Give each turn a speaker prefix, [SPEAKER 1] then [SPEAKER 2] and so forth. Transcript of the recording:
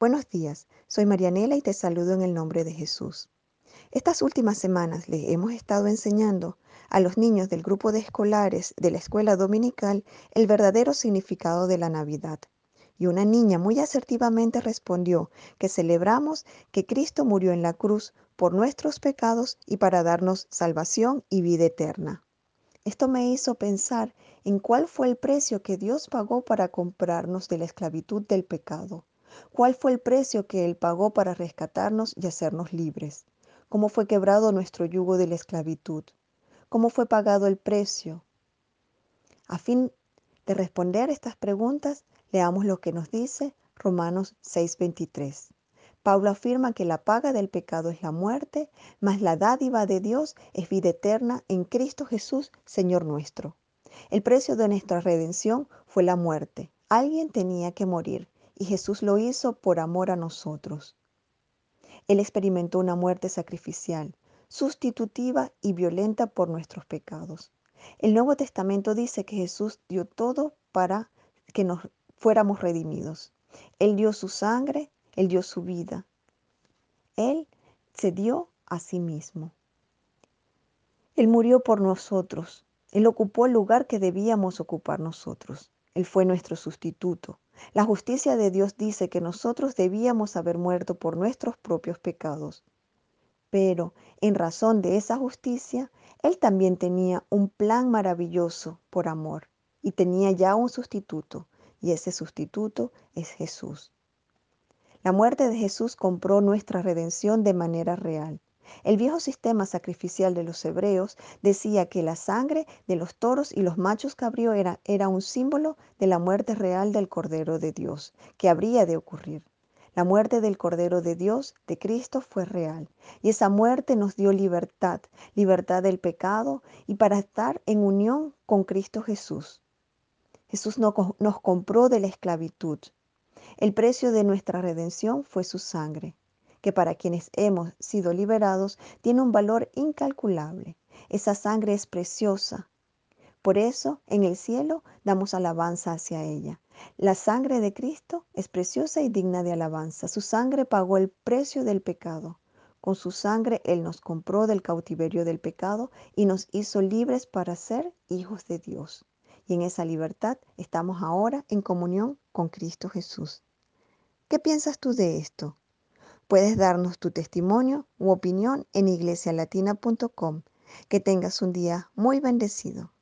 [SPEAKER 1] Buenos días, soy Marianela y te saludo en el nombre de Jesús. Estas últimas semanas le hemos estado enseñando a los niños del grupo de escolares de la escuela dominical el verdadero significado de la Navidad. Y una niña muy asertivamente respondió que celebramos que Cristo murió en la cruz por nuestros pecados y para darnos salvación y vida eterna. Esto me hizo pensar en cuál fue el precio que Dios pagó para comprarnos de la esclavitud del pecado. ¿Cuál fue el precio que Él pagó para rescatarnos y hacernos libres? ¿Cómo fue quebrado nuestro yugo de la esclavitud? ¿Cómo fue pagado el precio? A fin de responder estas preguntas, leamos lo que nos dice Romanos 6:23. Pablo afirma que la paga del pecado es la muerte, mas la dádiva de Dios es vida eterna en Cristo Jesús, Señor nuestro. El precio de nuestra redención fue la muerte. Alguien tenía que morir y Jesús lo hizo por amor a nosotros. Él experimentó una muerte sacrificial, sustitutiva y violenta por nuestros pecados. El Nuevo Testamento dice que Jesús dio todo para que nos fuéramos redimidos. Él dio su sangre, Él dio su vida. Él se dio a sí mismo. Él murió por nosotros. Él ocupó el lugar que debíamos ocupar nosotros. Él fue nuestro sustituto. La justicia de Dios dice que nosotros debíamos haber muerto por nuestros propios pecados. Pero en razón de esa justicia, Él también tenía un plan maravilloso por amor y tenía ya un sustituto, y ese sustituto es Jesús. La muerte de Jesús compró nuestra redención de manera real. El viejo sistema sacrificial de los hebreos decía que la sangre de los toros y los machos cabrío era, era un símbolo de la muerte real del Cordero de Dios, que habría de ocurrir. La muerte del Cordero de Dios, de Cristo, fue real. Y esa muerte nos dio libertad, libertad del pecado y para estar en unión con Cristo Jesús. Jesús nos compró de la esclavitud. El precio de nuestra redención fue su sangre que para quienes hemos sido liberados tiene un valor incalculable. Esa sangre es preciosa. Por eso en el cielo damos alabanza hacia ella. La sangre de Cristo es preciosa y digna de alabanza. Su sangre pagó el precio del pecado. Con su sangre Él nos compró del cautiverio del pecado y nos hizo libres para ser hijos de Dios. Y en esa libertad estamos ahora en comunión con Cristo Jesús. ¿Qué piensas tú de esto? Puedes darnos tu testimonio u opinión en iglesialatina.com. Que tengas un día muy bendecido.